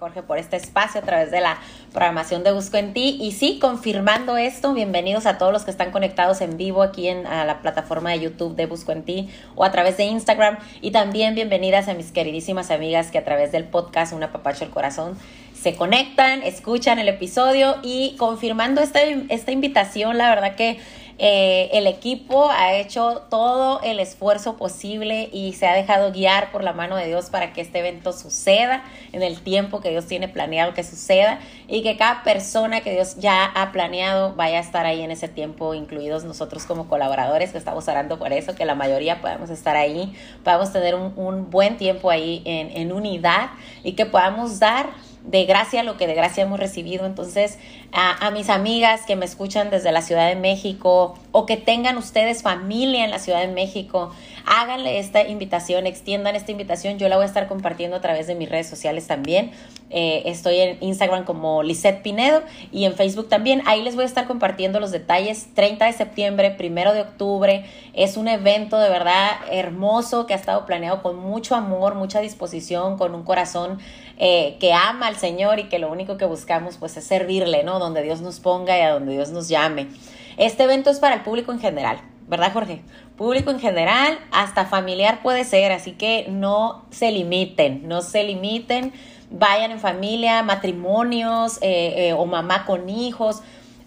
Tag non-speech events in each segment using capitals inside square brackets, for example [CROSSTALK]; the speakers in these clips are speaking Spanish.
Jorge, por este espacio a través de la programación de Busco en Ti. Y sí, confirmando esto, bienvenidos a todos los que están conectados en vivo aquí en la plataforma de YouTube de Busco en Ti o a través de Instagram. Y también bienvenidas a mis queridísimas amigas que a través del podcast Una Papacho el Corazón se conectan, escuchan el episodio y confirmando esta, esta invitación, la verdad que eh, el equipo ha hecho todo el esfuerzo posible y se ha dejado guiar por la mano de Dios para que este evento suceda en el tiempo que Dios tiene planeado que suceda y que cada persona que Dios ya ha planeado vaya a estar ahí en ese tiempo, incluidos nosotros como colaboradores que estamos orando por eso, que la mayoría podamos estar ahí, podamos tener un, buen tiempo ahí en, en unidad y que podamos dar de gracia lo que de gracia hemos recibido. Entonces, a, mis amigas que me escuchan desde la Ciudad de México o que tengan ustedes familia en la Ciudad de México, háganle esta invitación, extiendan esta invitación. Yo la voy a estar compartiendo a través de mis redes sociales también. Eh, estoy en Instagram como Lisette Pinedo y en Facebook también. Ahí les voy a estar compartiendo los detalles. 30 de septiembre, primero de octubre. Es un evento de verdad hermoso que ha estado planeado con mucho amor, mucha disposición, con un corazón eh, que ama al Señor y que lo único que buscamos pues es servirle, ¿no? Donde Dios nos ponga y a donde Dios nos llame. Este evento es para el público en general, ¿verdad Jorge? Público en general, hasta familiar puede ser, así que no se limiten, no se limiten, vayan en familia, matrimonios eh, eh, o mamá con hijos.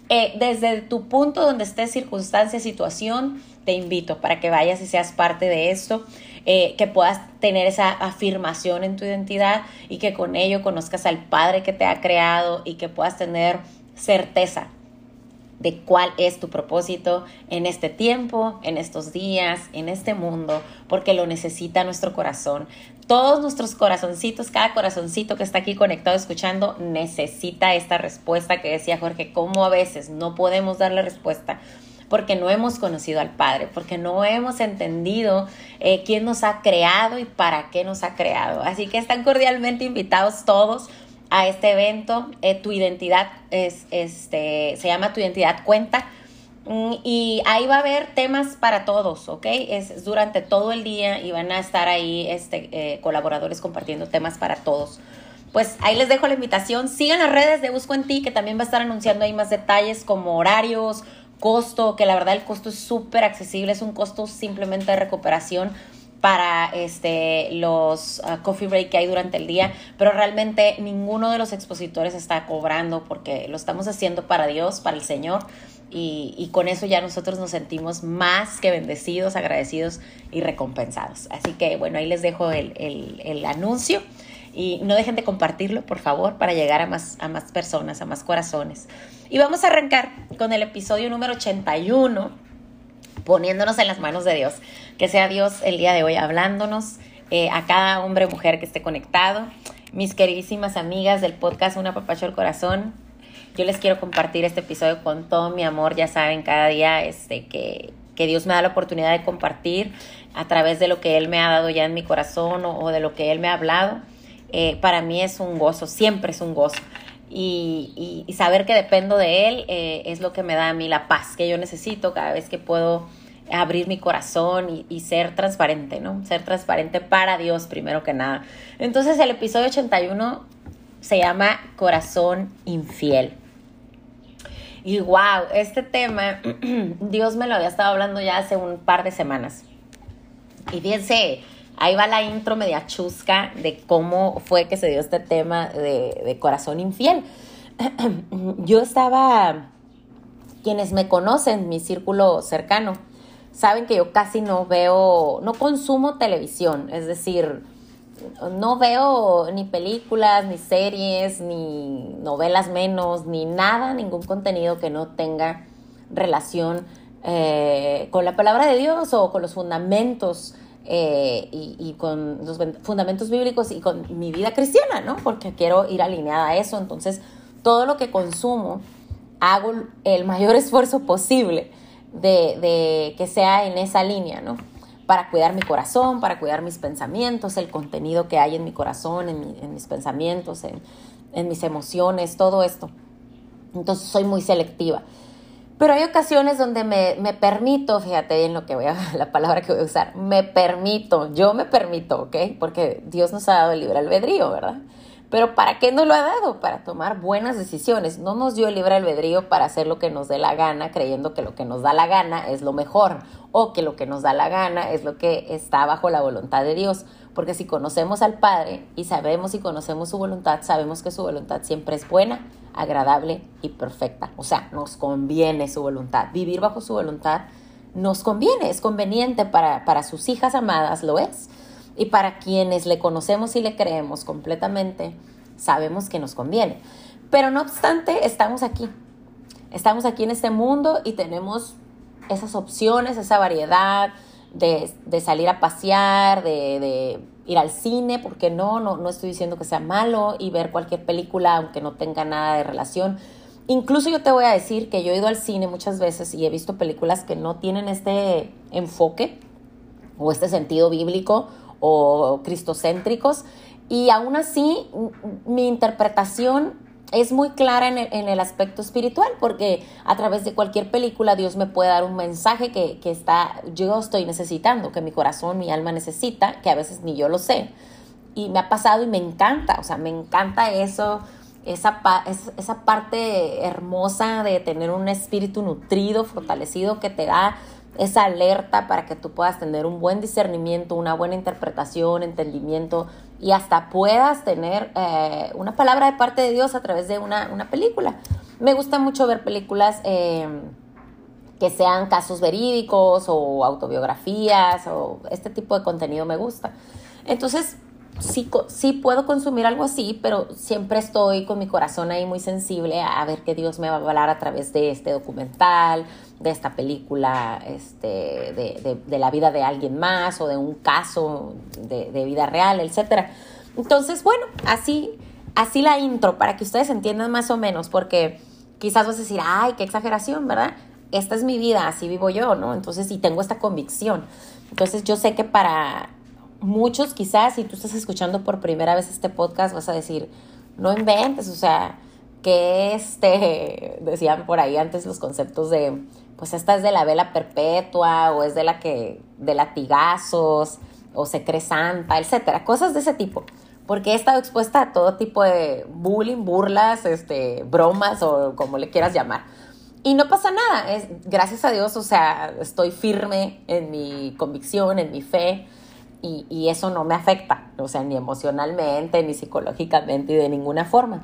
desde tu punto donde esté circunstancia, situación, te invito para que vayas y seas parte de esto. Eh, que puedas tener esa afirmación en tu identidad y que con ello conozcas al Padre que te ha creado y que puedas tener certeza de cuál es tu propósito en este tiempo, en estos días, en este mundo, porque lo necesita nuestro corazón. Todos nuestros corazoncitos, cada corazoncito que está aquí conectado escuchando, necesita esta respuesta que decía Jorge, cómo a veces no podemos darle respuesta porque no hemos conocido al Padre, porque no hemos entendido eh, quién nos ha creado y para qué nos ha creado. Así que están cordialmente invitados todos a este evento. Eh, tu identidad es, este, se llama Tu identidad cuenta. Mm, y ahí va a haber temas para todos, ¿ok? Es, durante todo el día y van a estar ahí este, eh, colaboradores compartiendo temas para todos pues ahí les dejo la invitación. Sigan las redes de Busco en Ti, que también va a estar anunciando ahí más detalles como horarios, costo, que la verdad el costo es súper accesible, es un costo simplemente de recuperación para este, los uh, coffee break que hay durante el día, pero realmente ninguno de los expositores está cobrando porque lo estamos haciendo para Dios, para el Señor, y, con eso ya nosotros nos sentimos más que bendecidos, agradecidos y recompensados. Así que bueno, ahí les dejo el, el anuncio y no dejen de compartirlo, por favor, para llegar a más, a más personas, a más corazones. Y vamos a arrancar con el episodio número 81, poniéndonos en las manos de Dios. Que sea Dios el día de hoy hablándonos eh, a cada hombre o mujer que esté conectado. Mis queridísimas amigas del podcast Una Papacho al Corazón, yo les quiero compartir este episodio con todo mi amor. Ya saben, cada día este, que, que Dios me da la oportunidad de compartir a través de lo que Él me ha dado ya en mi corazón o de lo que Él me ha hablado. Eh, para mí es un gozo, siempre es un gozo. Y, saber que dependo de Él eh, es lo que me da a mí la paz que yo necesito cada vez que puedo abrir mi corazón y, ser transparente, ¿no? Ser transparente para Dios primero que nada. Entonces el episodio 81 se llama Corazón Infiel. Y wow, este tema, [CLEARS THROAT] Dios me lo había estado hablando ya hace un par de semanas. Y fíjense, Ahí va la intro media chusca de cómo fue que se dio este tema de, corazón infiel. [CLEARS THROAT] Yo estaba, quienes me conocen, mi círculo cercano, saben que yo casi no veo, no consumo televisión, es decir, no veo ni películas, ni series, ni novelas menos, ni nada, ningún contenido que no tenga relación eh, con la palabra de Dios o con los fundamentos eh, y, con los fundamentos bíblicos y con mi vida cristiana, ¿no? Porque quiero ir alineada a eso. Entonces, todo lo que consumo, hago el mayor [LAUGHS] esfuerzo posible de, que sea en esa línea, ¿no? Para cuidar mi corazón, para cuidar mis pensamientos, el contenido que hay en mi corazón, en, mis pensamientos, en, en mis emociones, todo esto. Entonces, soy muy selectiva. Pero hay ocasiones donde me, me, permito, fíjate en lo que voy a, [LAUGHS] la palabra que voy a usar, me permito, yo me permito, ¿ok? Porque Dios nos ha dado el libre albedrío, ¿verdad? Pero ¿para qué nos lo ha dado? Para tomar buenas decisiones. No nos dio el libre albedrío para hacer lo que nos dé la gana, creyendo que lo que nos da la gana es lo mejor o que lo que nos da la gana es lo que está bajo la voluntad de Dios. Porque si conocemos al Padre y sabemos y conocemos su voluntad, sabemos que su voluntad siempre es buena, agradable y perfecta. O sea, nos conviene su voluntad. Vivir bajo su voluntad nos conviene, es conveniente para, para sus hijas amadas, lo es. Y para quienes le conocemos y le creemos completamente, sabemos que nos conviene. Pero no obstante, estamos aquí. Estamos aquí en este mundo y tenemos esas opciones, esa variedad de, salir a pasear, de, ir al cine, porque no, no, no estoy diciendo que sea malo y ver cualquier película aunque no tenga nada de relación. Incluso yo te voy a decir que yo he ido al cine muchas veces y he visto películas que no tienen este enfoque o este sentido bíblico o cristocéntricos. Y aún así, mi interpretación es muy clara en el, aspecto espiritual, porque a través de cualquier película Dios me puede dar un mensaje que, está, yo estoy necesitando, que mi corazón, mi alma necesita, que a veces ni yo lo sé. Y me ha pasado y me encanta, o sea, me encanta eso, esa, esa parte hermosa de tener un espíritu nutrido, fortalecido, que te da esa alerta para que tú puedas tener un buen discernimiento, una buena interpretación, entendimiento y hasta puedas tener eh, una palabra de parte de Dios a través de una, película. Me gusta mucho ver películas eh, que sean casos verídicos o autobiografías o este tipo de contenido me gusta. Entonces, sí, sí puedo consumir algo así, pero siempre estoy con mi corazón ahí muy sensible a ver qué Dios me va a hablar a través de este documental, de esta película, este, de, de, la vida de alguien más o de un caso de, de vida real, etc. Entonces, bueno, así, así la intro para que ustedes entiendan más o menos, porque quizás vas a decir, ay, qué exageración, ¿verdad? Esta es mi vida, así vivo yo, ¿no? Entonces, y tengo esta convicción. Entonces, yo sé que para muchos quizás, si tú estás escuchando por primera vez este podcast, vas a decir, no inventes, o sea, que este, [LAUGHS] decían por ahí antes los conceptos de, pues esta es de la vela perpetua, o es de la que, de latigazos, o se cree santa, etcétera, cosas de ese tipo. Porque he estado expuesta a todo tipo de bullying, burlas, este, bromas, o como le quieras llamar. Y no pasa nada, es, gracias a Dios, o sea, estoy firme en mi convicción, en mi fe, y, eso no me afecta, o sea, ni emocionalmente, ni psicológicamente, y de ninguna forma.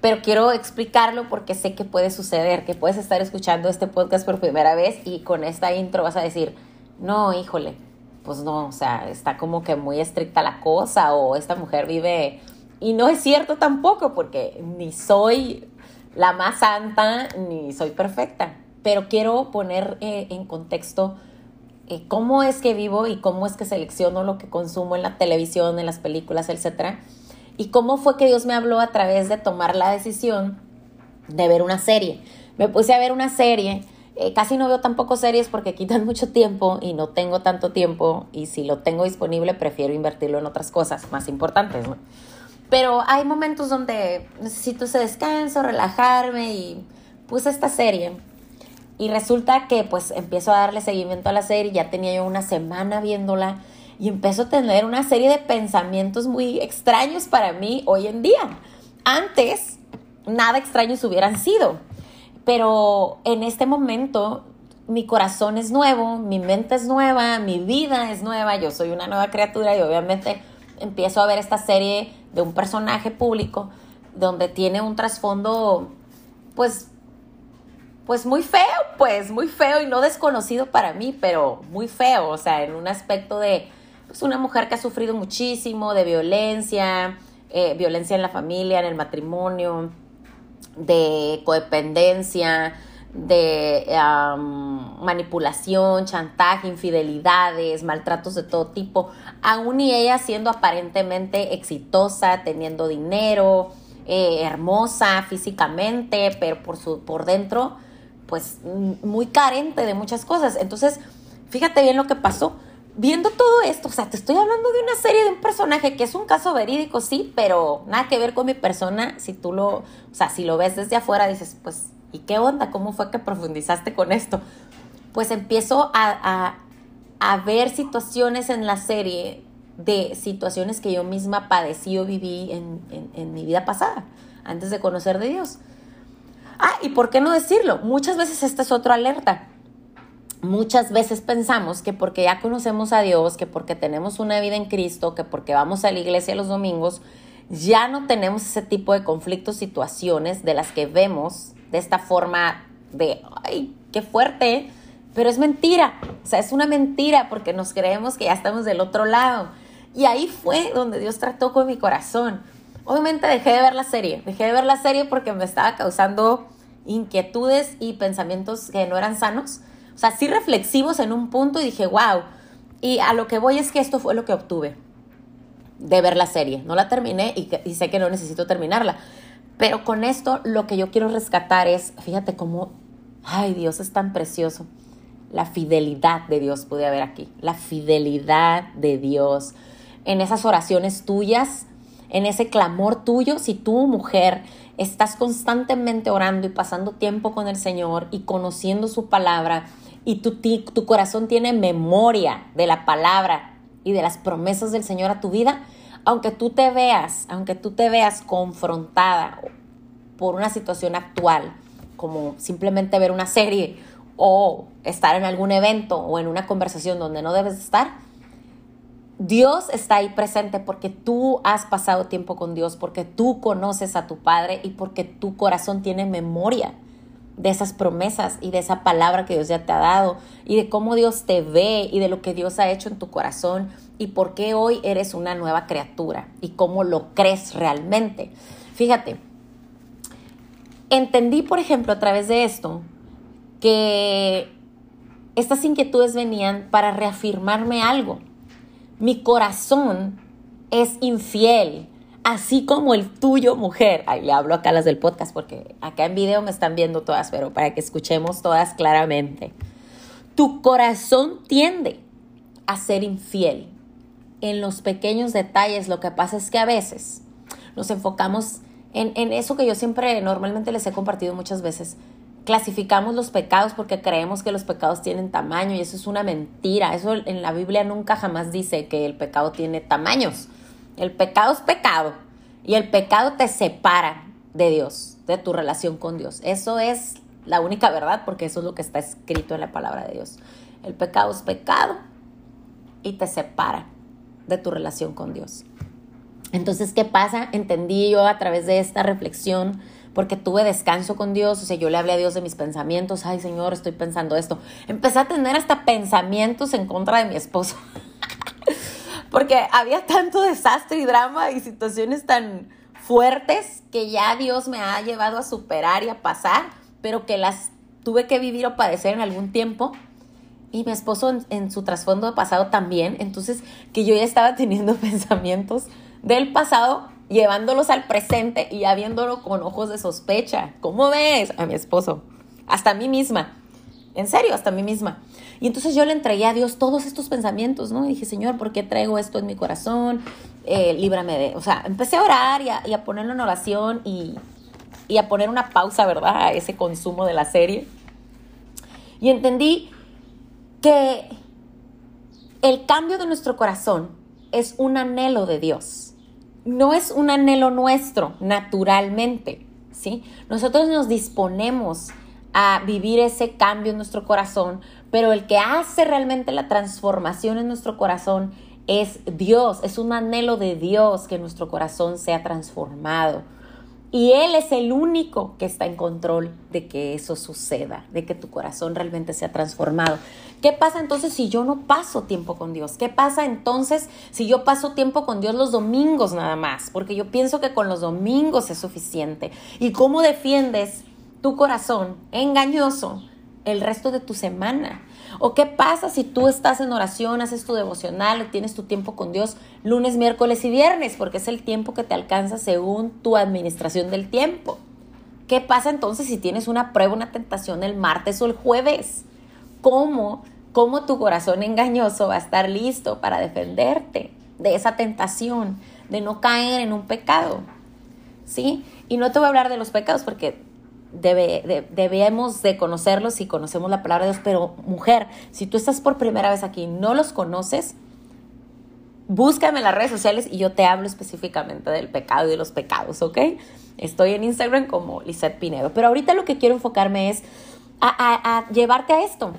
Pero quiero explicarlo porque sé que puede suceder, que puedes estar escuchando este podcast por primera vez y con esta intro vas a decir, no, híjole, pues no, o sea, está como que muy estricta la cosa o esta mujer vive... Y no es cierto tampoco porque ni soy la más santa ni soy perfecta, pero quiero poner eh, en contexto eh, cómo es que vivo y cómo es que selecciono lo que consumo en la televisión, en las películas, etcétera. Y cómo fue que Dios me habló a través de tomar la decisión de ver una serie. Me puse a ver una serie. Eh, casi no veo tampoco series porque quitan [LAUGHS] mucho tiempo y no tengo tanto tiempo. Y si lo tengo disponible, prefiero invertirlo en otras cosas más importantes. Pero hay momentos donde necesito ese descanso, relajarme y puse esta serie y resulta que pues empiezo a darle seguimiento a la serie, ya tenía yo una semana viéndola y empiezo a tener una serie de pensamientos muy extraños para mí hoy en día. Antes, nada extraños hubieran sido, pero en este momento mi corazón es nuevo, mi mente es nueva, mi vida es nueva, yo soy una nueva criatura y obviamente empiezo a ver esta serie de un personaje público donde tiene un trasfondo pues pues muy feo, pues muy feo y no desconocido para mí, pero muy feo, o sea, en un aspecto de pues, una mujer que ha sufrido muchísimo de violencia, eh, violencia en la familia, en el matrimonio, de codependencia, de manipulación, chantaje, infidelidades, maltratos de todo tipo, aún y ella siendo aparentemente exitosa, teniendo dinero, eh, hermosa físicamente, pero por, su, por dentro pues muy carente de muchas cosas. Entonces, fíjate bien lo que pasó. Viendo todo esto, o sea, te estoy hablando de una serie de un personaje que es un caso verídico, sí, pero nada que ver con mi persona. Si tú lo, o sea, si lo ves desde afuera, dices, pues, ¿y qué onda? ¿Cómo fue que profundizaste con esto? Pues empiezo a, a, ver situaciones en la serie de situaciones que yo misma padecí o viví en, en mi vida pasada, antes de conocer de Dios. Ah, y por qué no decirlo, muchas veces esta es otra alerta. Muchas veces pensamos que porque ya conocemos a Dios, que porque tenemos una vida en Cristo, que porque vamos a la iglesia los domingos, ya no tenemos ese tipo de conflictos, situaciones de las que vemos de esta forma de, ay, qué fuerte, pero es mentira, o sea, es una mentira porque nos creemos que ya estamos del otro lado. Y ahí fue donde Dios trató con mi corazón. Obviamente dejé de ver la serie, dejé de ver la serie porque me estaba causando inquietudes y pensamientos que no eran sanos, o sea, sí reflexivos en un punto y dije, wow, y a lo que voy es que esto fue lo que obtuve de ver la serie. No la terminé y, sé que no necesito terminarla. Pero con esto lo que yo quiero rescatar es, fíjate cómo, ay Dios, es tan precioso. La fidelidad de Dios pude haber aquí. La fidelidad de Dios. En esas oraciones tuyas, en ese clamor tuyo, si tú, mujer, estás constantemente orando y pasando tiempo con el Señor y conociendo su palabra y tu, tu corazón tiene memoria de la palabra y de las promesas del Señor a tu vida, aunque tú te veas, aunque tú te veas confrontada por una situación actual, como simplemente ver una serie o estar en algún evento o en una conversación donde no debes estar, Dios está ahí presente porque tú has pasado tiempo con Dios, porque tú conoces a tu Padre y porque tu corazón tiene memoria de esas promesas y de esa palabra que Dios ya te ha dado y de cómo Dios te ve y de lo que Dios ha hecho en tu corazón y por qué hoy eres una nueva criatura y cómo lo crees realmente. Fíjate, entendí, por ejemplo, a través de esto, que estas inquietudes venían para reafirmarme algo. Mi corazón es infiel así como el tuyo, mujer. Ay, le hablo acá a las del podcast porque acá en video me están viendo todas, pero para que escuchemos todas claramente. Tu corazón tiende a ser infiel en los pequeños detalles. Lo que pasa es que a veces nos enfocamos en, en eso que yo siempre normalmente les he compartido muchas veces. Clasificamos los pecados porque creemos que los pecados tienen tamaño y eso es una mentira. Eso en la Biblia nunca jamás dice que el pecado tiene tamaños. El pecado es pecado y el pecado te separa de Dios, de tu relación con Dios. Eso es la única verdad porque eso es lo que está escrito en la palabra de Dios. El pecado es pecado y te separa de tu relación con Dios. Entonces, ¿qué pasa? Entendí yo a través de esta reflexión, porque tuve descanso con Dios, o sea, yo le hablé a Dios de mis pensamientos, ay Señor, estoy pensando esto. Empecé a tener hasta pensamientos en contra de mi esposo. [LAUGHS] porque había tanto desastre y drama y situaciones tan fuertes que ya Dios me ha llevado a superar y a pasar, pero que las tuve que vivir o padecer en algún tiempo. Y mi esposo en, su trasfondo pasado también. Entonces, que yo ya estaba teniendo [LAUGHS] pensamientos del pasado, llevándolos al presente y ya viéndolo con ojos de sospecha. ¿Cómo ves? A mi esposo. Hasta a mí misma. En serio, hasta a mí misma. Y entonces yo le entregué a Dios todos estos pensamientos, ¿no? Y dije, Señor, ¿por qué traigo esto en mi corazón? Eh, líbrame de... O sea, empecé a orar y a, ponerlo en oración y, y a poner una pausa, ¿verdad? A ese consumo de la serie. Y entendí que el cambio de nuestro corazón es un anhelo de Dios. No es un anhelo nuestro, naturalmente, ¿sí? Nosotros nos disponemos a vivir ese cambio en nuestro corazón, pero el que hace realmente la transformación en nuestro corazón es Dios, es un anhelo de Dios que nuestro corazón sea transformado. Y Él es el único que está en control de que eso suceda, de que tu corazón realmente sea transformado. ¿Qué pasa entonces si yo no paso tiempo con Dios? ¿Qué pasa entonces si yo paso tiempo con Dios los domingos nada más? Porque yo pienso que con los domingos es suficiente. ¿Y cómo defiendes tu corazón engañoso el resto de tu semana? ¿O qué pasa si tú estás en oración, haces tu devocional, tienes tu tiempo con Dios lunes, miércoles y viernes? Porque es el tiempo que te alcanza según tu administración del tiempo. ¿Qué pasa entonces si tienes una prueba, una tentación el martes o el jueves? ¿Cómo, cómo tu corazón engañoso va a estar listo para defenderte de esa tentación, de no caer en un pecado? ¿Sí? Y no te voy a hablar de los pecados porque debe, debemos de conocerlos si conocemos la palabra de Dios, pero mujer, si tú estás por primera vez aquí y no los conoces, búscame en las redes sociales y yo te hablo específicamente del pecado y de los pecados, ¿ok? Estoy en Instagram como Lisette Pinedo. Pero ahorita lo que quiero enfocarme es a, llevarte a esto.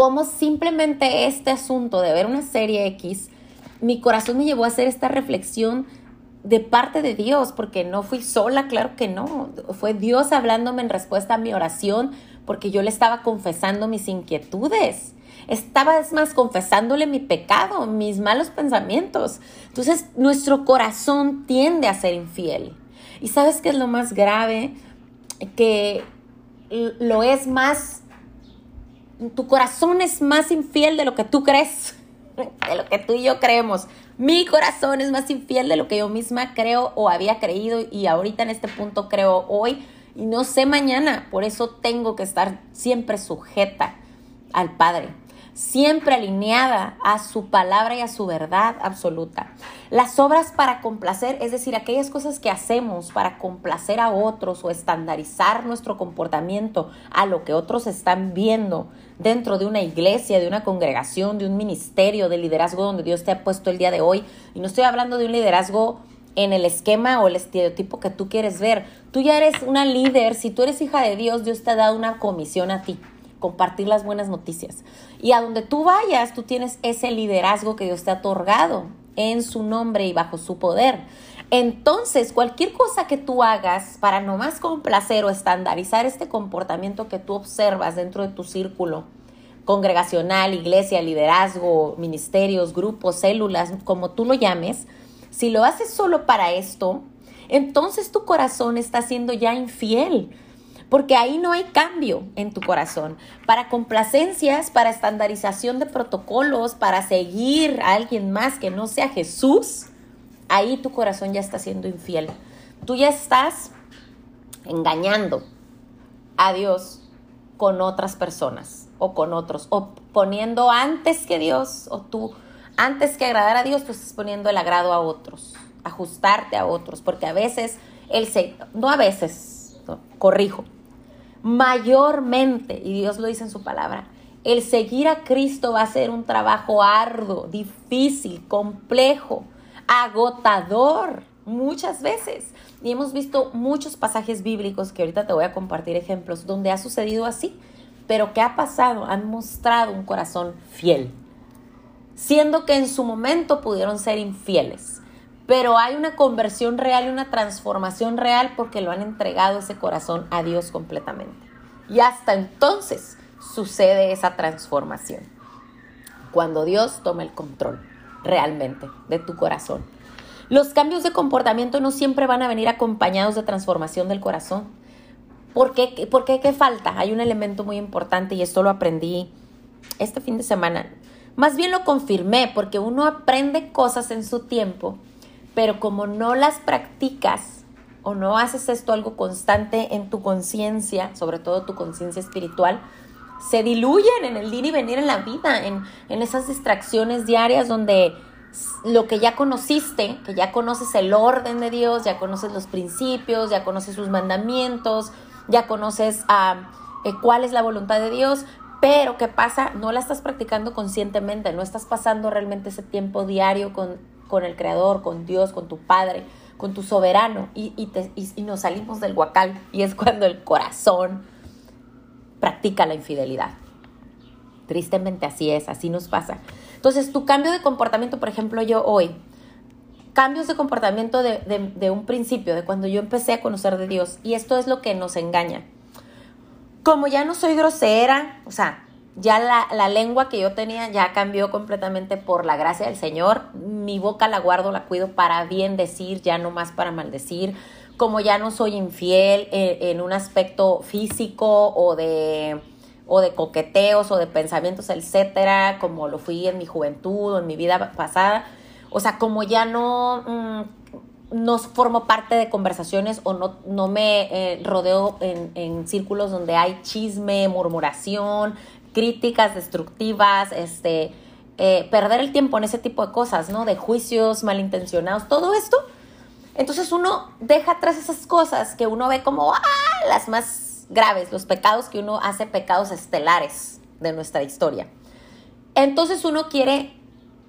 Como simplemente este asunto de ver una serie X, mi corazón me llevó a hacer esta reflexión de parte de Dios, porque no fui sola, claro que no. Fue Dios hablándome en respuesta a mi oración, porque yo le estaba confesando mis inquietudes. Estaba, es más, confesándole mi pecado, mis malos pensamientos. Entonces, nuestro corazón tiende a ser infiel. ¿Y sabes qué es lo más grave? Que lo es más, tu corazón es más infiel de lo que tú crees, [LAUGHS] de lo que tú y yo creemos. Mi corazón es más infiel de lo que yo misma creo o había creído y ahorita en este punto creo hoy y no sé mañana. Por eso tengo que estar siempre sujeta al Padre siempre alineada a su palabra y a su verdad absoluta. Las obras para complacer, es decir, aquellas cosas que hacemos para complacer a otros o estandarizar nuestro comportamiento a lo que otros están viendo dentro de una iglesia, de una congregación, de un ministerio, de liderazgo donde Dios te ha puesto el día de hoy. Y no estoy hablando de un liderazgo en el esquema o el estereotipo que tú quieres ver. Tú ya eres una líder, si tú eres hija de Dios, Dios te ha dado una comisión a ti compartir las buenas noticias. Y a donde tú vayas, tú tienes ese liderazgo que Dios te ha otorgado en su nombre y bajo su poder. Entonces, cualquier cosa que tú hagas para nomás complacer o estandarizar este comportamiento que tú observas dentro de tu círculo congregacional, iglesia, liderazgo, ministerios, grupos, células, como tú lo llames, si lo haces solo para esto, entonces tu corazón está siendo ya infiel porque ahí no hay cambio en tu corazón. Para complacencias, para estandarización de protocolos, para seguir a alguien más que no sea Jesús, ahí tu corazón ya está siendo infiel. Tú ya estás engañando a Dios con otras personas o con otros, o poniendo antes que Dios, o tú, antes que agradar a Dios, tú estás poniendo el agrado a otros, ajustarte a otros, porque a veces, el no a veces, corrijo, mayormente, y Dios lo dice en su palabra, el seguir a Cristo va a ser un trabajo arduo, difícil, complejo, agotador, muchas veces. Y hemos visto muchos pasajes bíblicos que ahorita te voy a compartir ejemplos donde ha sucedido así, pero ¿qué ha pasado? Han mostrado un corazón fiel, siendo que en su momento pudieron ser infieles pero hay una conversión real y una transformación real porque lo han entregado ese corazón a Dios completamente. Y hasta entonces sucede esa transformación. Cuando Dios toma el control realmente de tu corazón. Los cambios de comportamiento no siempre van a venir acompañados de transformación del corazón. ¿Por qué? ¿Qué falta? Hay un elemento muy importante y esto lo aprendí este fin de semana. Más bien lo confirmé porque uno aprende cosas en su tiempo pero como no las practicas o no haces esto algo constante en tu conciencia, sobre todo tu conciencia espiritual, se diluyen en el ir y venir en la vida, en, en esas distracciones diarias donde lo que ya conociste, que ya conoces el orden de Dios, ya conoces los principios, ya conoces sus mandamientos, ya conoces eh, cuál es la voluntad de Dios, pero ¿qué pasa? No la estás practicando conscientemente, no estás pasando realmente ese tiempo diario con con el Creador, con Dios, con tu Padre, con tu soberano, y, y, nos salimos del huacal, y es cuando el corazón practica la infidelidad. Tristemente así es, así nos pasa. Entonces, tu cambio de comportamiento, por ejemplo, yo hoy, cambios de comportamiento de, de, un principio, de cuando yo empecé a conocer de Dios, y esto es lo que nos engaña. Como ya no soy grosera, o sea, ya la, lengua que yo tenía ya cambió completamente por la gracia del Señor. Mi boca la guardo, la cuido para bien decir, ya no más para maldecir. Como ya no soy infiel eh, en, un aspecto físico o de, o de coqueteos o de pensamientos, etcétera, como lo fui en mi juventud o en mi vida pasada. O sea, como ya no, mm, no formo parte de conversaciones o no, no me eh, rodeo en, en, círculos donde hay chisme, murmuración, críticas destructivas, este, eh, perder el tiempo en ese tipo de cosas, ¿no? De juicios malintencionados, todo esto. Entonces uno deja atrás esas cosas que uno ve como ¡ah! las más graves, los pecados que uno hace, pecados estelares de nuestra historia. Entonces uno quiere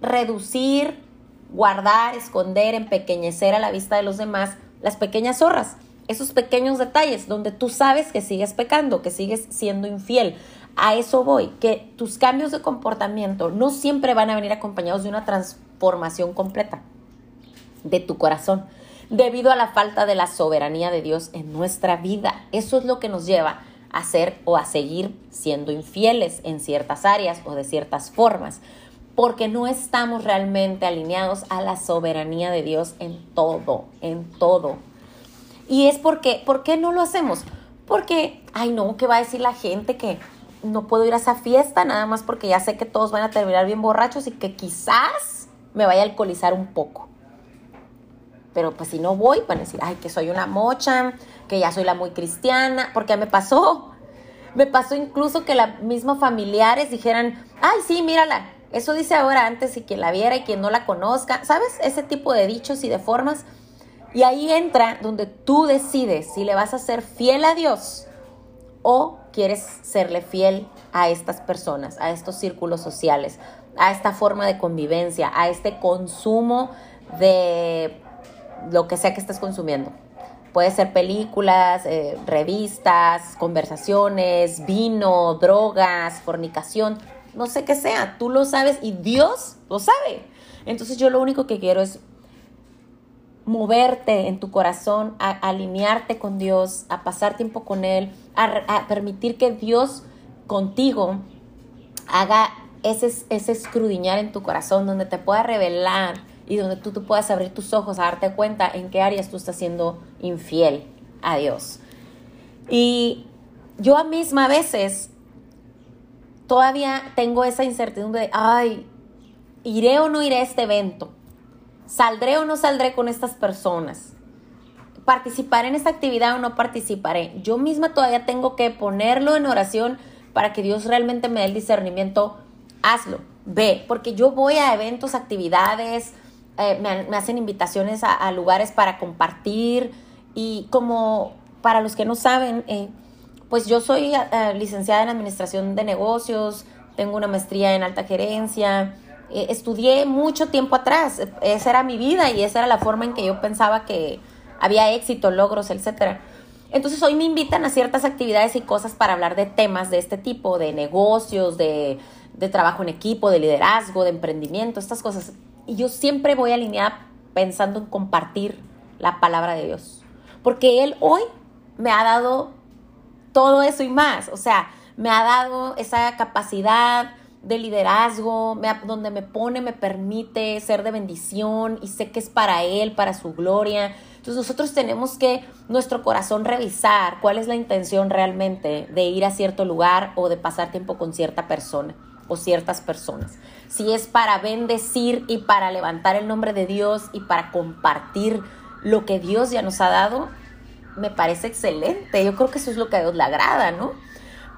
reducir, guardar, esconder, empequeñecer a la vista de los demás las pequeñas zorras, esos pequeños detalles donde tú sabes que sigues pecando, que sigues siendo infiel. A eso voy, que tus cambios de comportamiento no siempre van a venir acompañados de una transformación completa de tu corazón, debido a la falta de la soberanía de Dios en nuestra vida. Eso es lo que nos lleva a ser o a seguir siendo infieles en ciertas áreas o de ciertas formas, porque no estamos realmente alineados a la soberanía de Dios en todo, en todo. Y es porque, ¿por qué no lo hacemos? Porque, ay no, ¿qué va a decir la gente que no puedo ir a esa fiesta nada más porque ya sé que todos van a terminar bien borrachos y que quizás me vaya a alcoholizar un poco? Pero pues si no voy, van a decir, ay, que soy una mocha, que ya soy la muy cristiana, porque me pasó. Me pasó incluso que la misma familiares dijeran, ay, sí, mírala, eso dice ahora antes y quien la viera y quien no la conozca, ¿sabes? Ese tipo de dichos y de formas. Y ahí entra donde tú decides si le vas a ser fiel a Dios o quieres serle fiel a estas personas, a estos círculos sociales, a esta forma de convivencia, a este consumo de lo que sea que estés consumiendo. Puede ser películas, eh, revistas, conversaciones, vino, drogas, fornicación, no sé qué sea. Tú lo sabes y Dios lo sabe. Entonces yo lo único que quiero es moverte en tu corazón, a, alinearte con Dios, a pasar tiempo con Él, a, permitir que Dios contigo haga ese, ese escrudiñar en tu corazón, donde te pueda revelar y donde tú, tú puedas abrir tus ojos a darte cuenta en qué áreas tú estás siendo infiel a Dios. Y yo misma a veces todavía tengo esa incertidumbre de, ay, ¿iré o no iré a este evento? ¿Saldré o no saldré con estas personas? ¿Participaré en esta actividad o no participaré? Yo misma todavía tengo que ponerlo en oración para que Dios realmente me dé el discernimiento. Hazlo, ve, porque yo voy a eventos, actividades, eh, me, hacen invitaciones a, lugares para compartir y como para los que no saben, eh, pues yo soy eh, licenciada en Administración de Negocios, tengo una maestría en alta gerencia, estudié mucho tiempo atrás, esa era mi vida y esa era la forma en que yo pensaba que había éxito, logros, etc. Entonces hoy me invitan a ciertas actividades y cosas para hablar de temas de este tipo, de negocios, de, de trabajo en equipo, de liderazgo, de emprendimiento, estas cosas. Y yo siempre voy alineada pensando en compartir la palabra de Dios. Porque Él hoy me ha dado todo eso y más. O sea, me ha dado esa capacidad de liderazgo, donde me pone, me permite ser de bendición y sé que es para Él, para su gloria. Entonces nosotros tenemos que nuestro corazón revisar cuál es la intención realmente de ir a cierto lugar o de pasar tiempo con cierta persona o ciertas personas. Si es para bendecir y para levantar el nombre de Dios y para compartir lo que Dios ya nos ha dado, me parece excelente. Yo creo que eso es lo que a Dios le agrada, ¿no?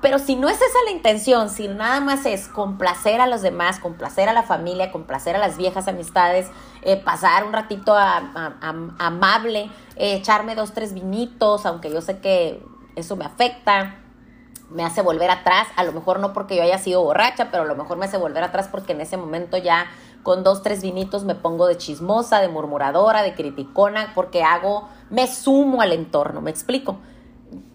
Pero si no es esa la intención, si nada más es complacer a los demás, complacer a la familia, complacer a las viejas amistades, eh, pasar un ratito amable, eh, echarme dos, tres vinitos, aunque yo sé que eso me afecta, me hace volver atrás, a lo mejor no porque yo haya sido borracha, pero a lo mejor me hace volver atrás porque en ese momento ya con dos, tres vinitos me pongo de chismosa, de murmuradora, de criticona, porque hago, me sumo al entorno, me explico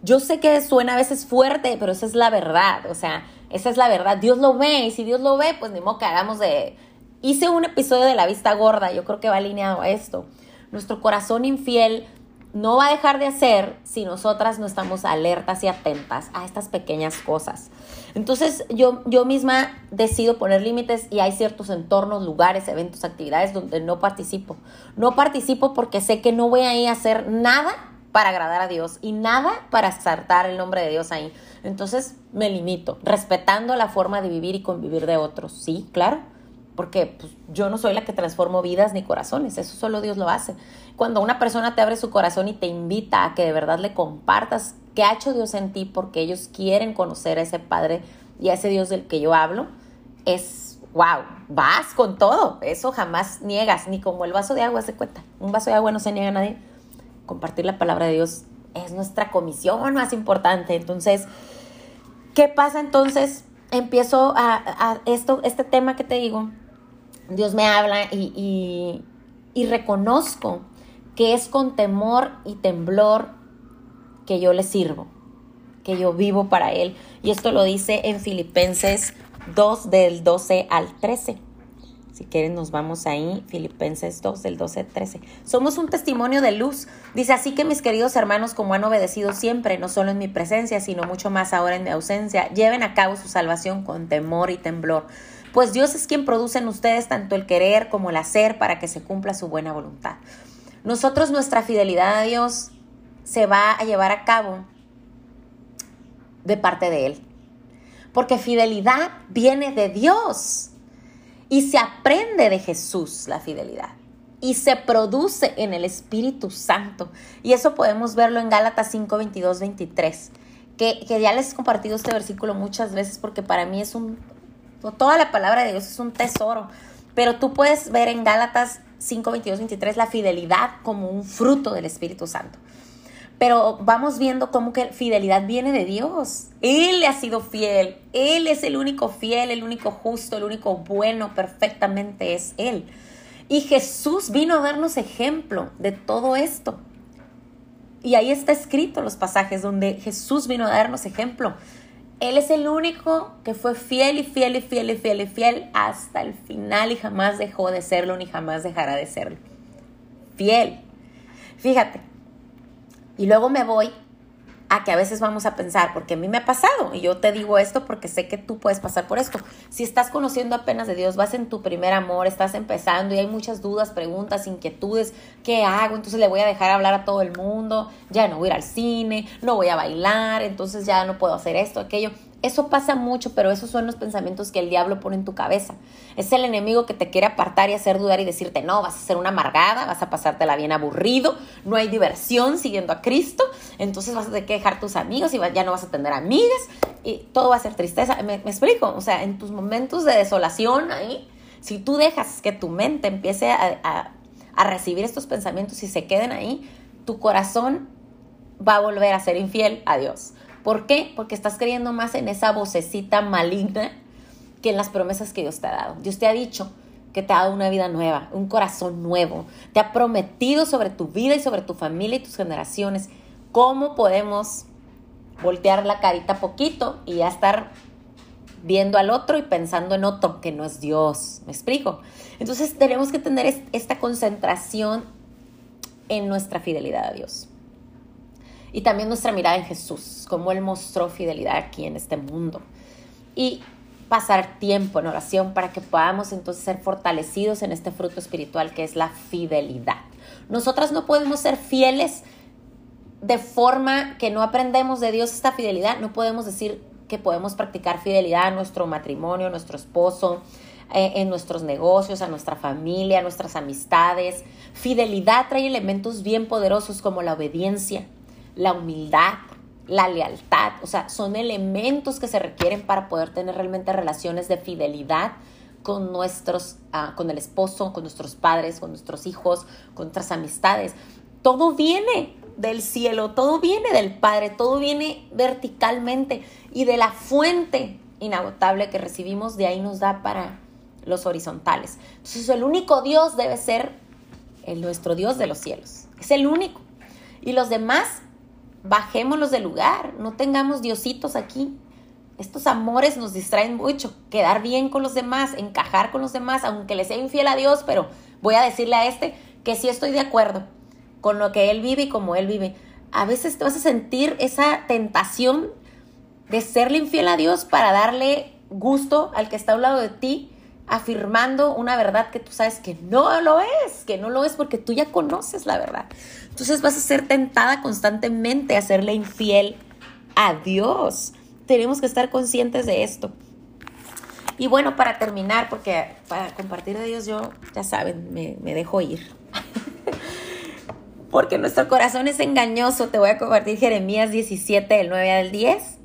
yo sé que suena a veces fuerte, pero esa es la verdad, o sea, esa es la verdad. Dios lo ve y si Dios lo ve, pues ni modo que hagamos de... Hice un episodio de la vista gorda, yo creo que va alineado a esto. Nuestro corazón infiel no va a dejar de hacer si nosotras no estamos alertas y atentas a estas pequeñas cosas. Entonces yo, yo misma decido poner límites y hay ciertos entornos, lugares, eventos, actividades donde no participo. No participo porque sé que no voy a ir a hacer nada para agradar a Dios y nada para exaltar el nombre de Dios ahí. Entonces me limito, respetando la forma de vivir y convivir de otros. Sí, claro, porque pues, yo no soy la que transformo vidas ni corazones, eso solo Dios lo hace. Cuando una persona te abre su corazón y te invita a que de verdad le compartas qué ha hecho Dios en ti porque ellos quieren conocer a ese Padre y a ese Dios del que yo hablo, es wow, vas con todo, eso jamás niegas, ni como el vaso de agua se cuenta. Un vaso de agua no se niega a nadie compartir la palabra de Dios es nuestra comisión más importante. Entonces, ¿qué pasa entonces? Empiezo a, esto, este tema que te digo, Dios me habla y, y reconozco que es con temor y temblor que yo le sirvo, que yo vivo para Él. Y esto lo dice en Filipenses 2 del 12 al 13. Si quieren, nos vamos ahí, Filipenses 2, del 12 al 13. Somos un testimonio de luz. Dice así que mis queridos hermanos, como han obedecido siempre, no solo en mi presencia, sino mucho más ahora en mi ausencia, lleven a cabo su salvación con temor y temblor. Pues Dios es quien produce en ustedes tanto el querer como el hacer para que se cumpla su buena voluntad. Nosotros, nuestra fidelidad a Dios se va a llevar a cabo de parte de Él. Porque fidelidad viene de Dios. Y se aprende de Jesús la fidelidad. Y se produce en el Espíritu Santo. Y eso podemos verlo en Gálatas 5, 22, 23. Que, que ya les he compartido este versículo muchas veces porque para mí es un... Toda la palabra de Dios es un tesoro. Pero tú puedes ver en Gálatas 5, 22, 23 la fidelidad como un fruto del Espíritu Santo. Pero vamos viendo cómo que fidelidad viene de Dios. Él le ha sido fiel. Él es el único fiel, el único justo, el único bueno, perfectamente es Él. Y Jesús vino a darnos ejemplo de todo esto. Y ahí está escrito los pasajes donde Jesús vino a darnos ejemplo. Él es el único que fue fiel y fiel y fiel y fiel y fiel hasta el final y jamás dejó de serlo ni jamás dejará de serlo. Fiel. Fíjate, y luego me voy a que a veces vamos a pensar, porque a mí me ha pasado, y yo te digo esto porque sé que tú puedes pasar por esto. Si estás conociendo apenas de Dios, vas en tu primer amor, estás empezando y hay muchas dudas, preguntas, inquietudes, ¿qué hago? Entonces le voy a dejar hablar a todo el mundo, ya no voy al cine, no voy a bailar, entonces ya no puedo hacer esto, aquello. Eso pasa mucho, pero esos son los pensamientos que el diablo pone en tu cabeza. Es el enemigo que te quiere apartar y hacer dudar y decirte, no, vas a ser una amargada, vas a pasártela bien aburrido, no hay diversión siguiendo a Cristo, entonces vas a tener que dejar tus amigos y ya no vas a tener amigas y todo va a ser tristeza. ¿Me, explico? O sea, en tus momentos de desolación ahí, si tú dejas que tu mente empiece a, a recibir estos pensamientos y se queden ahí, tu corazón va a volver a ser infiel a Dios ¿Por qué? Porque estás creyendo más en esa vocecita maligna que en las promesas que Dios te ha dado. Dios te ha dicho que te ha dado una vida nueva, un corazón nuevo. Te ha prometido sobre tu vida y sobre tu familia y tus generaciones. ¿Cómo podemos voltear la carita poquito y ya estar viendo al otro y pensando en otro que no es Dios? ¿Me explico? Entonces tenemos que tener esta concentración en nuestra fidelidad a Dios. Y también nuestra mirada en Jesús, cómo Él mostró fidelidad aquí en este mundo. Y pasar tiempo en oración para que podamos entonces ser fortalecidos en este fruto espiritual que es la fidelidad. Nosotras no podemos ser fieles de forma que no aprendemos de Dios esta fidelidad. No podemos decir que podemos practicar fidelidad a nuestro matrimonio, a nuestro esposo, eh, en nuestros negocios, a nuestra familia, a nuestras amistades. Fidelidad trae elementos bien poderosos como la obediencia, la humildad, la lealtad, o sea, son elementos que se requieren para poder tener realmente relaciones de fidelidad con nuestros, ah, con el esposo, con nuestros padres, con nuestros hijos, con nuestras amistades. Todo viene del cielo, todo viene del Padre, todo viene verticalmente y de la fuente inagotable que recibimos, de ahí nos da para los horizontales. Entonces el único Dios debe ser nuestro Dios de los cielos. Es el único. Y los demás bajémoslos del lugar, no tengamos diositos aquí. Estos amores nos distraen mucho, quedar bien con los demás, encajar con los demás, aunque le sea infiel a Dios, pero voy a decirle a este que sí estoy de acuerdo con lo que él vive y como él vive. A veces te vas a sentir esa tentación de serle infiel a Dios para darle gusto al que está a un lado de ti, afirmando una verdad que tú sabes que no lo es, que no lo es porque tú ya conoces la verdad. Entonces vas a ser tentada constantemente a serle infiel a Dios. Tenemos que estar conscientes de esto. Y bueno, para terminar, porque para compartir de Dios yo, ya saben, me, dejo ir. [LAUGHS] porque nuestro corazón es engañoso. Te voy a compartir Jeremías 17, del 9 al 10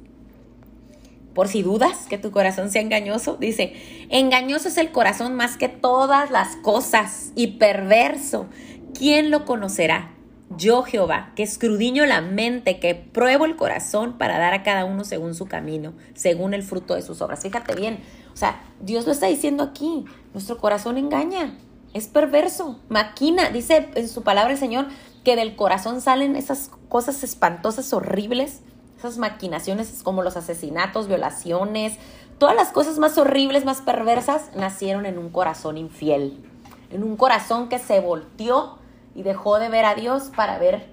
por si dudas que tu corazón sea engañoso, dice, engañoso es el corazón más que todas las cosas y perverso. ¿Quién lo conocerá? Yo Jehová, que escrudiño la mente, que pruebo el corazón para dar a cada uno según su camino, según el fruto de sus obras. Fíjate bien, o sea, Dios lo está diciendo aquí. Nuestro corazón engaña, es perverso, maquina. Dice en su palabra el Señor que del corazón salen esas cosas espantosas, horribles, esas maquinaciones como los asesinatos, violaciones, todas las cosas más horribles, más perversas, nacieron en un corazón infiel, en un corazón que se volteó y dejó de ver a Dios para ver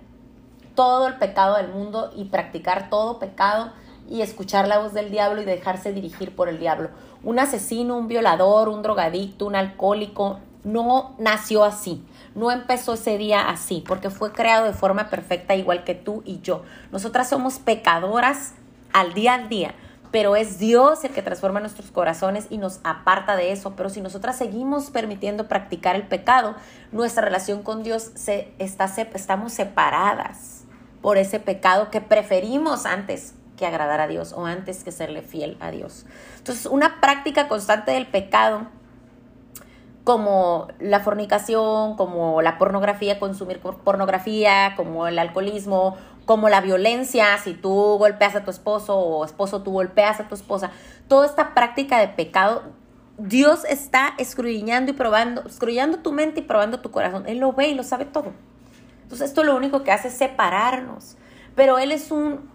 todo el pecado del mundo y practicar todo pecado y escuchar la voz del diablo y dejarse dirigir por el diablo. Un asesino, un violador, un drogadicto, un alcohólico, no nació así. No empezó ese día así, porque fue creado de forma perfecta igual que tú y yo. Nosotras somos pecadoras al día al día, pero es Dios el que transforma nuestros corazones y nos aparta de eso. Pero si nosotras seguimos permitiendo practicar el pecado, nuestra relación con Dios se, está, estamos separadas por ese pecado que preferimos antes que agradar a Dios o antes que serle fiel a Dios. Entonces, una práctica constante del pecado, como la fornicación, como la pornografía, consumir pornografía, como el alcoholismo, como la violencia, si tú golpeas a tu esposo o esposo tú golpeas a tu esposa, toda esta práctica de pecado, Dios está escruñando y probando, escruñando tu mente y probando tu corazón. Él lo ve y lo sabe todo. Entonces esto lo único que hace es separarnos. Pero Él es un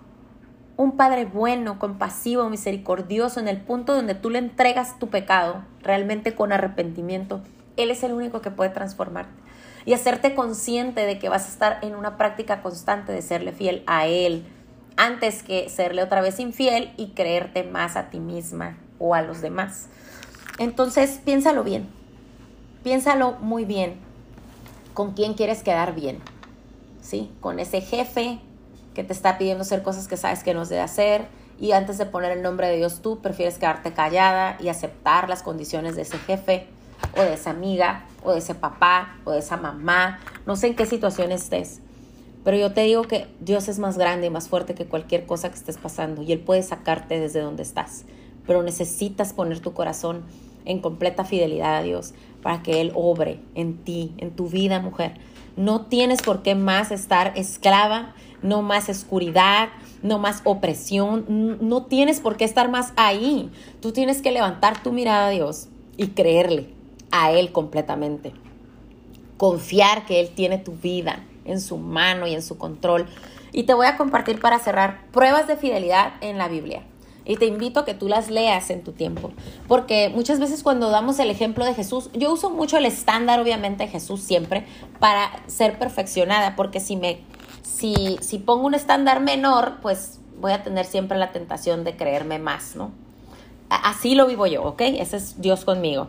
un Padre bueno, compasivo, misericordioso, en el punto donde tú le entregas tu pecado realmente con arrepentimiento, Él es el único que puede transformarte y hacerte consciente de que vas a estar en una práctica constante de serle fiel a Él antes que serle otra vez infiel y creerte más a ti misma o a los demás. Entonces, piénsalo bien, piénsalo muy bien, con quién quieres quedar bien, ¿sí? Con ese jefe que te está pidiendo hacer cosas que sabes que no debe hacer y antes de poner el nombre de Dios tú prefieres quedarte callada y aceptar las condiciones de ese jefe o de esa amiga o de ese papá o de esa mamá, no sé en qué situación estés. Pero yo te digo que Dios es más grande y más fuerte que cualquier cosa que estés pasando y Él puede sacarte desde donde estás. Pero necesitas poner tu corazón en completa fidelidad a Dios para que Él obre en ti, en tu vida, mujer. No tienes por qué más estar esclava no más oscuridad, no más opresión, no tienes por qué estar más ahí. Tú tienes que levantar tu mirada a Dios y creerle a Él completamente. Confiar que Él tiene tu vida en su mano y en su control. Y te voy a compartir para cerrar pruebas de fidelidad en la Biblia. Y te invito a que tú las leas en tu tiempo. Porque muchas veces cuando damos el ejemplo de Jesús, yo uso mucho el estándar, obviamente, de Jesús siempre, para ser perfeccionada. Porque si me si, si pongo un estándar menor, pues voy a tener siempre la tentación de creerme más, ¿no? Así lo vivo yo, ¿ok? Ese es Dios conmigo.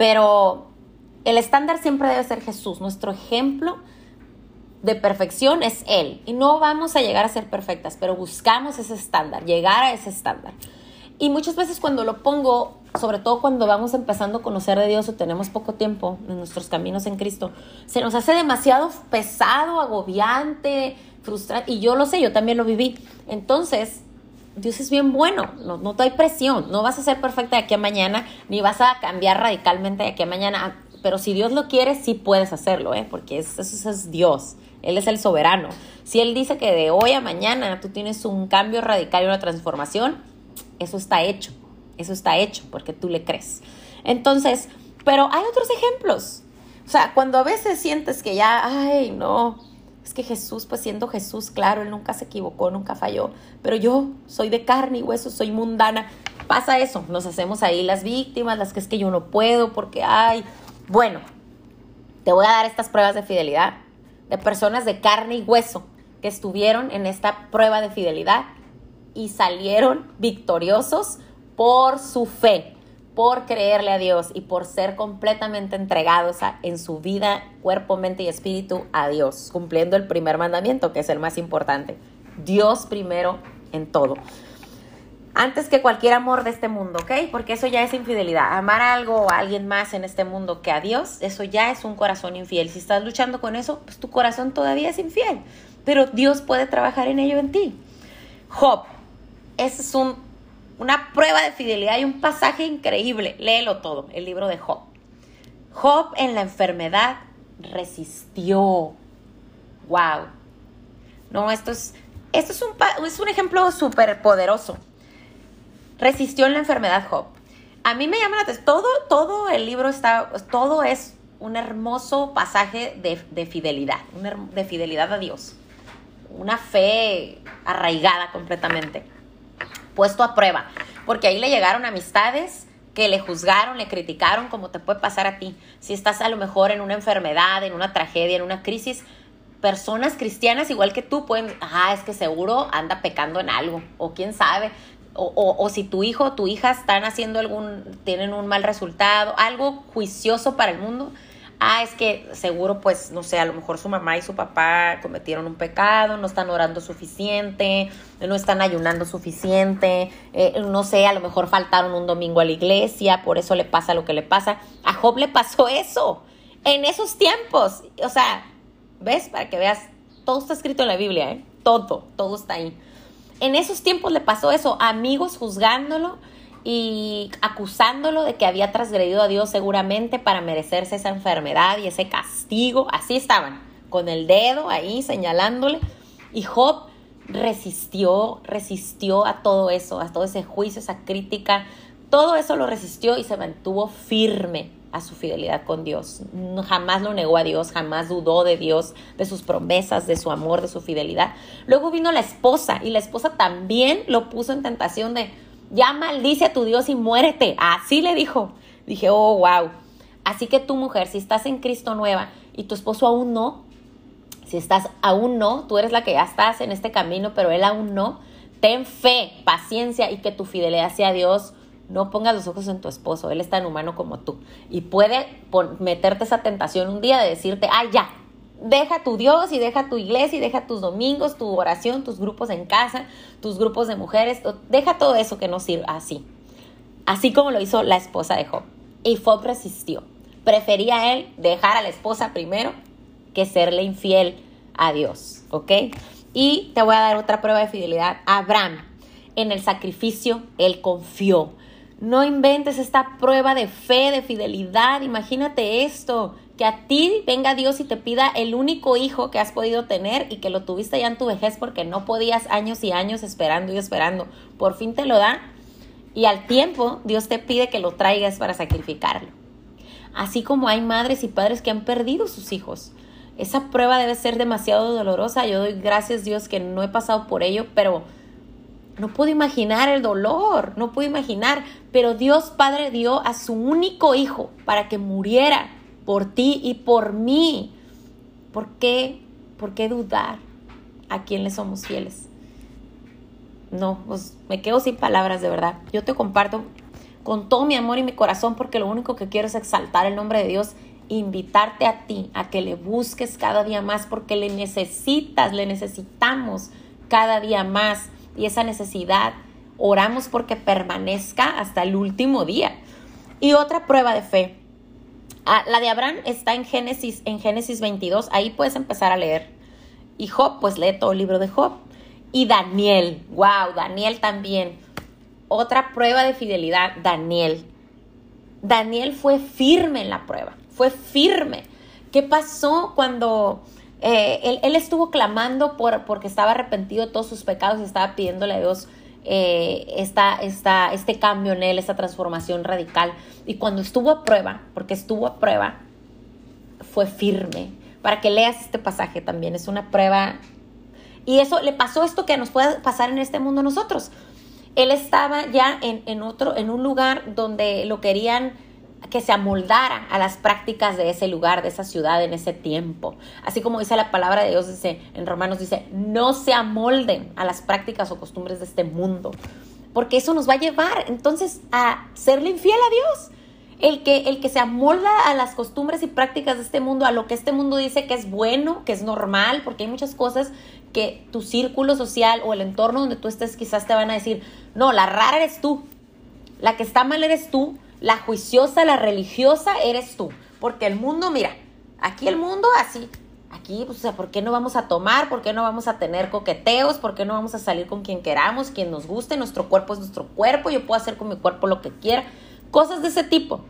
Pero el estándar siempre debe ser Jesús. Nuestro ejemplo de perfección es Él. Y no vamos a llegar a ser perfectas, pero buscamos ese estándar, llegar a ese estándar. Y muchas veces cuando lo pongo, sobre todo cuando vamos empezando a conocer de Dios o tenemos poco tiempo en nuestros caminos en Cristo, se nos hace demasiado pesado, agobiante, frustrante. Y yo lo sé, yo también lo viví. Entonces, Dios es bien bueno, no, no te hay presión, no vas a ser perfecta de aquí a mañana, ni vas a cambiar radicalmente de aquí a mañana. Pero si Dios lo quiere, sí puedes hacerlo, ¿eh? porque eso es Dios. Él es el soberano. Si Él dice que de hoy a mañana tú tienes un cambio radical y una transformación, eso está hecho, eso está hecho porque tú le crees. Entonces, pero hay otros ejemplos. O sea, cuando a veces sientes que ya, ay, no, es que Jesús, pues siendo Jesús, claro, él nunca se equivocó, nunca falló, pero yo soy de carne y hueso, soy mundana. Pasa eso, nos hacemos ahí las víctimas, las que es que yo no puedo porque, ay, bueno, te voy a dar estas pruebas de fidelidad de personas de carne y hueso que estuvieron en esta prueba de fidelidad y salieron victoriosos por su fe, por creerle a Dios y por ser completamente entregados en su vida, cuerpo, mente y espíritu a Dios, cumpliendo el primer mandamiento, que es el más importante. Dios primero en todo. Antes que cualquier amor de este mundo, ¿ok? Porque eso ya es infidelidad. Amar a algo o a alguien más en este mundo que a Dios, eso ya es un corazón infiel. Si estás luchando con eso, pues tu corazón todavía es infiel. Pero Dios puede trabajar en ello en ti. Job, esa es un, una prueba de fidelidad y un pasaje increíble. Léelo todo, el libro de Job. Job en la enfermedad resistió. Wow. No, esto es, esto es un, es un ejemplo súper poderoso. Resistió en la enfermedad Job. a mí me llama la atención, todo, todo el libro está, todo es un hermoso pasaje de, fidelidad, de fidelidad a Dios, una fe arraigada completamente, puesto a prueba, porque ahí le llegaron amistades que le juzgaron, le criticaron, como te puede pasar a ti. Si estás a lo mejor en una enfermedad, en una tragedia, en una crisis, personas cristianas igual que tú pueden, ah, es que seguro anda pecando en algo, o quién sabe, o, o, si tu hijo o tu hija están haciendo algún, tienen un mal resultado, algo juicioso para el mundo, ah, es que seguro, pues, no sé, a lo mejor su mamá y su papá cometieron un pecado, no están orando suficiente, no están ayunando suficiente, eh, no sé, a lo mejor faltaron un domingo a la iglesia, por eso le pasa lo que le pasa. A Job le pasó eso en esos tiempos. O sea, ¿ves? Para que veas, todo está escrito en la Biblia, ¿eh? Todo, todo está ahí. En esos tiempos le pasó eso, amigos juzgándolo y acusándolo de que había transgredido a Dios seguramente para merecerse esa enfermedad y ese castigo. Así estaban, con el dedo ahí señalándole. Y Job resistió, resistió a todo eso, a todo ese juicio, esa crítica. Todo eso lo resistió y se mantuvo firme a su fidelidad con Dios. Jamás lo negó a Dios, jamás dudó de Dios, de sus promesas, de su amor, de su fidelidad. Luego vino la esposa y la esposa también lo puso en tentación de, ya maldice a tu Dios y muérete. Así le dijo. Dije, oh, wow. Así que tu mujer, si estás en Cristo nueva y tu esposo aún no, si estás aún no, tú eres la que ya estás en este camino, pero él aún no, ten fe, paciencia y que tu fidelidad sea Dios. No pongas los ojos en tu esposo, él es tan humano como tú. Y puede meterte esa tentación un día de decirte, ay, ya, deja tu Dios y deja tu iglesia y deja tus domingos, tu oración, tus grupos en casa, tus grupos de mujeres, deja todo eso que no sirve así. Así como lo hizo la esposa de Job. Y Job resistió. Prefería él dejar a la esposa primero que serle infiel a Dios, ¿ok? Y te voy a dar otra prueba de fidelidad. Abraham, en el sacrificio, él confió. No inventes esta prueba de fe, de fidelidad. Imagínate esto que a ti venga Dios y te pida el único hijo que has podido tener y que lo tuviste ya en tu vejez porque no podías años y años esperando y esperando. Por fin te lo da y al tiempo Dios te pide que lo traigas para sacrificarlo. Así como hay madres y padres que han perdido sus hijos. Esa prueba debe ser demasiado dolorosa. Yo doy gracias Dios que no he pasado por ello, pero no puedo imaginar el dolor, no puedo imaginar. Pero Dios Padre dio a su único hijo para que muriera por ti y por mí. ¿Por qué? ¿Por qué dudar a quién le somos fieles? No, pues me quedo sin palabras de verdad. Yo te comparto con todo mi amor y mi corazón porque lo único que quiero es exaltar el nombre de Dios, invitarte a ti a que le busques cada día más porque le necesitas, le necesitamos cada día más y esa necesidad oramos porque permanezca hasta el último día. Y otra prueba de fe Ah, la de Abraham está en Génesis, en Génesis 22, ahí puedes empezar a leer. Y Job, pues lee todo el libro de Job. Y Daniel, wow, Daniel también. Otra prueba de fidelidad, Daniel. Daniel fue firme en la prueba, fue firme. ¿Qué pasó cuando eh, él, estuvo clamando por, porque estaba arrepentido de todos sus pecados y estaba pidiéndole a Dios eh, esta, este cambio en él, esta transformación radical. Y cuando estuvo a prueba, porque estuvo a prueba, fue firme. Para que leas este pasaje también, es una prueba. Y eso le pasó esto que nos puede pasar en este mundo a nosotros. Él estaba ya en, en otro, en un lugar donde lo querían que se amoldara a las prácticas de ese lugar, de esa ciudad, en ese tiempo. Así como dice la palabra de Dios dice, en Romanos dice, no se amolden a las prácticas o costumbres de este mundo, porque eso nos va a llevar entonces a serle infiel a Dios. El que, el que se amolda a las costumbres y prácticas de este mundo, a lo que este mundo dice que es bueno, que es normal, porque hay muchas cosas que tu círculo social o el entorno donde tú estés quizás te van a decir, no, la rara eres tú, la que está mal eres tú, la juiciosa, la religiosa eres tú. Porque el mundo, mira, aquí el mundo así. Aquí, pues, o sea, ¿por qué no vamos a tomar? ¿Por qué no vamos a tener coqueteos? ¿Por qué no vamos a salir con quien queramos, quien nos guste? Nuestro cuerpo es nuestro cuerpo, yo puedo hacer con mi cuerpo lo que quiera. Cosas de ese tipo.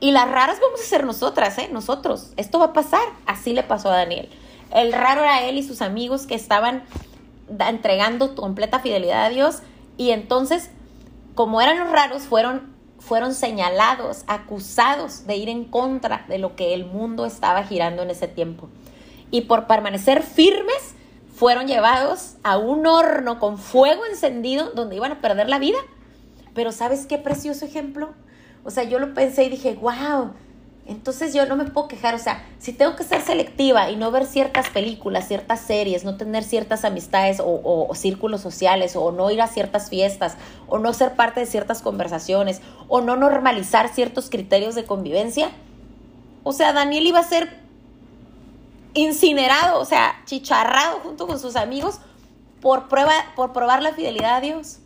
Y las raras vamos a ser nosotras, ¿eh? Nosotros. Esto va a pasar. Así le pasó a Daniel. El raro era él y sus amigos que estaban entregando completa fidelidad a Dios. Y entonces, como eran los raros, fueron fueron señalados, acusados de ir en contra de lo que el mundo estaba girando en ese tiempo. Y por permanecer firmes, fueron llevados a un horno con fuego encendido donde iban a perder la vida. Pero ¿sabes qué precioso ejemplo? O sea, yo lo pensé y dije, wow, entonces yo no me puedo quejar, o sea, si tengo que ser selectiva y no ver ciertas películas, ciertas series, no tener ciertas amistades o, círculos sociales, o no ir a ciertas fiestas, o no ser parte de ciertas conversaciones, o no normalizar ciertos criterios de convivencia, o sea, Daniel iba a ser incinerado, o sea, chicharrado junto con sus amigos por, prueba, por probar la fidelidad a Dios.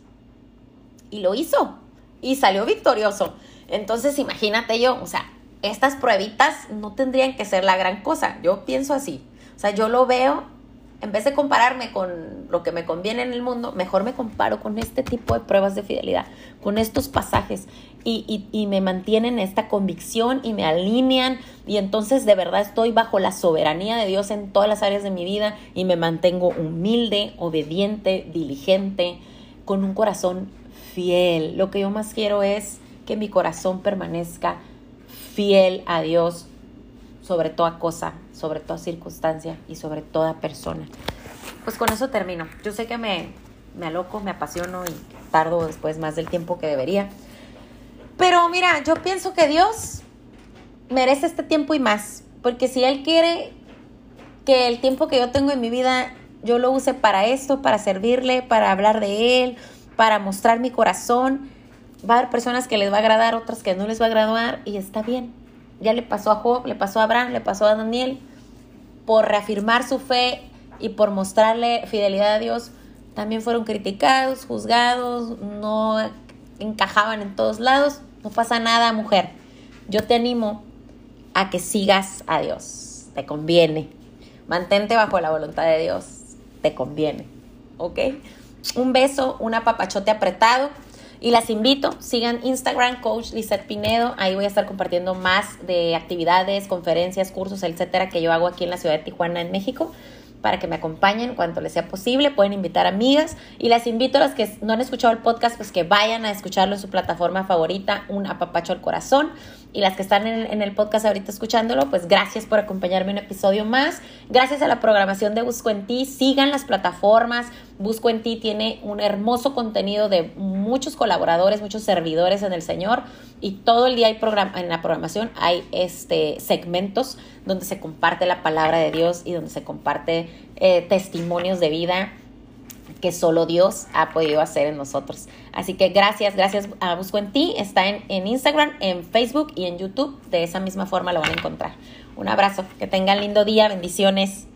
Y lo hizo, y salió victorioso. Entonces, imagínate yo, o sea, estas pruebitas no tendrían que ser la gran cosa. Yo pienso así. O sea, yo lo veo, en vez de compararme con lo que me conviene en el mundo, mejor me comparo con este tipo de pruebas de fidelidad, con estos pasajes. Y, y, me mantienen esta convicción y me alinean y entonces de verdad estoy bajo la soberanía de Dios en todas las áreas de mi vida y me mantengo humilde, obediente, diligente, con un corazón fiel. Lo que yo más quiero es que mi corazón permanezca fiel a Dios sobre toda cosa, sobre toda circunstancia y sobre toda persona. Pues con eso termino. Yo sé que me, me aloco, me apasiono y tardo después más del tiempo que debería. Pero mira, yo pienso que Dios merece este tiempo y más. Porque si Él quiere que el tiempo que yo tengo en mi vida yo lo use para esto, para servirle, para hablar de Él, para mostrar mi corazón, va a haber personas que les va a agradar, otras que no les va a agradar y está bien. Ya le pasó a Job, le pasó a Abraham, le pasó a Daniel. Por reafirmar su fe y por mostrarle fidelidad a Dios, también fueron criticados, juzgados, no encajaban en todos lados. No pasa nada, mujer. Yo te animo a que sigas a Dios. Te conviene. Mantente bajo la voluntad de Dios. Te conviene. ¿Ok? Un beso, un apapachote apretado. Y las invito, sigan Instagram, Coach Lizette Pinedo. Ahí voy a estar compartiendo más de actividades, conferencias, cursos, etcétera, que yo hago aquí en la ciudad de Tijuana, en México para que me acompañen cuanto les sea posible. Pueden invitar amigas y las invito a las que no han escuchado el podcast, pues que vayan a escucharlo en su plataforma favorita, un apapacho al corazón. Y las que están en, el podcast ahorita escuchándolo, pues gracias por acompañarme en un episodio más. Gracias a la programación de Busco en Ti. Sigan las plataformas. Busco en Ti tiene un hermoso contenido de muchos colaboradores, muchos servidores en el Señor. Y todo el día hay programa, en la programación hay este, segmentos donde se comparte la palabra de Dios y donde se comparte eh, testimonios de vida que solo Dios ha podido hacer en nosotros. Así que gracias, gracias a Busco en Ti. Está en, en Instagram, en Facebook y en YouTube. De esa misma forma lo van a encontrar. Un abrazo, que tengan lindo día, bendiciones.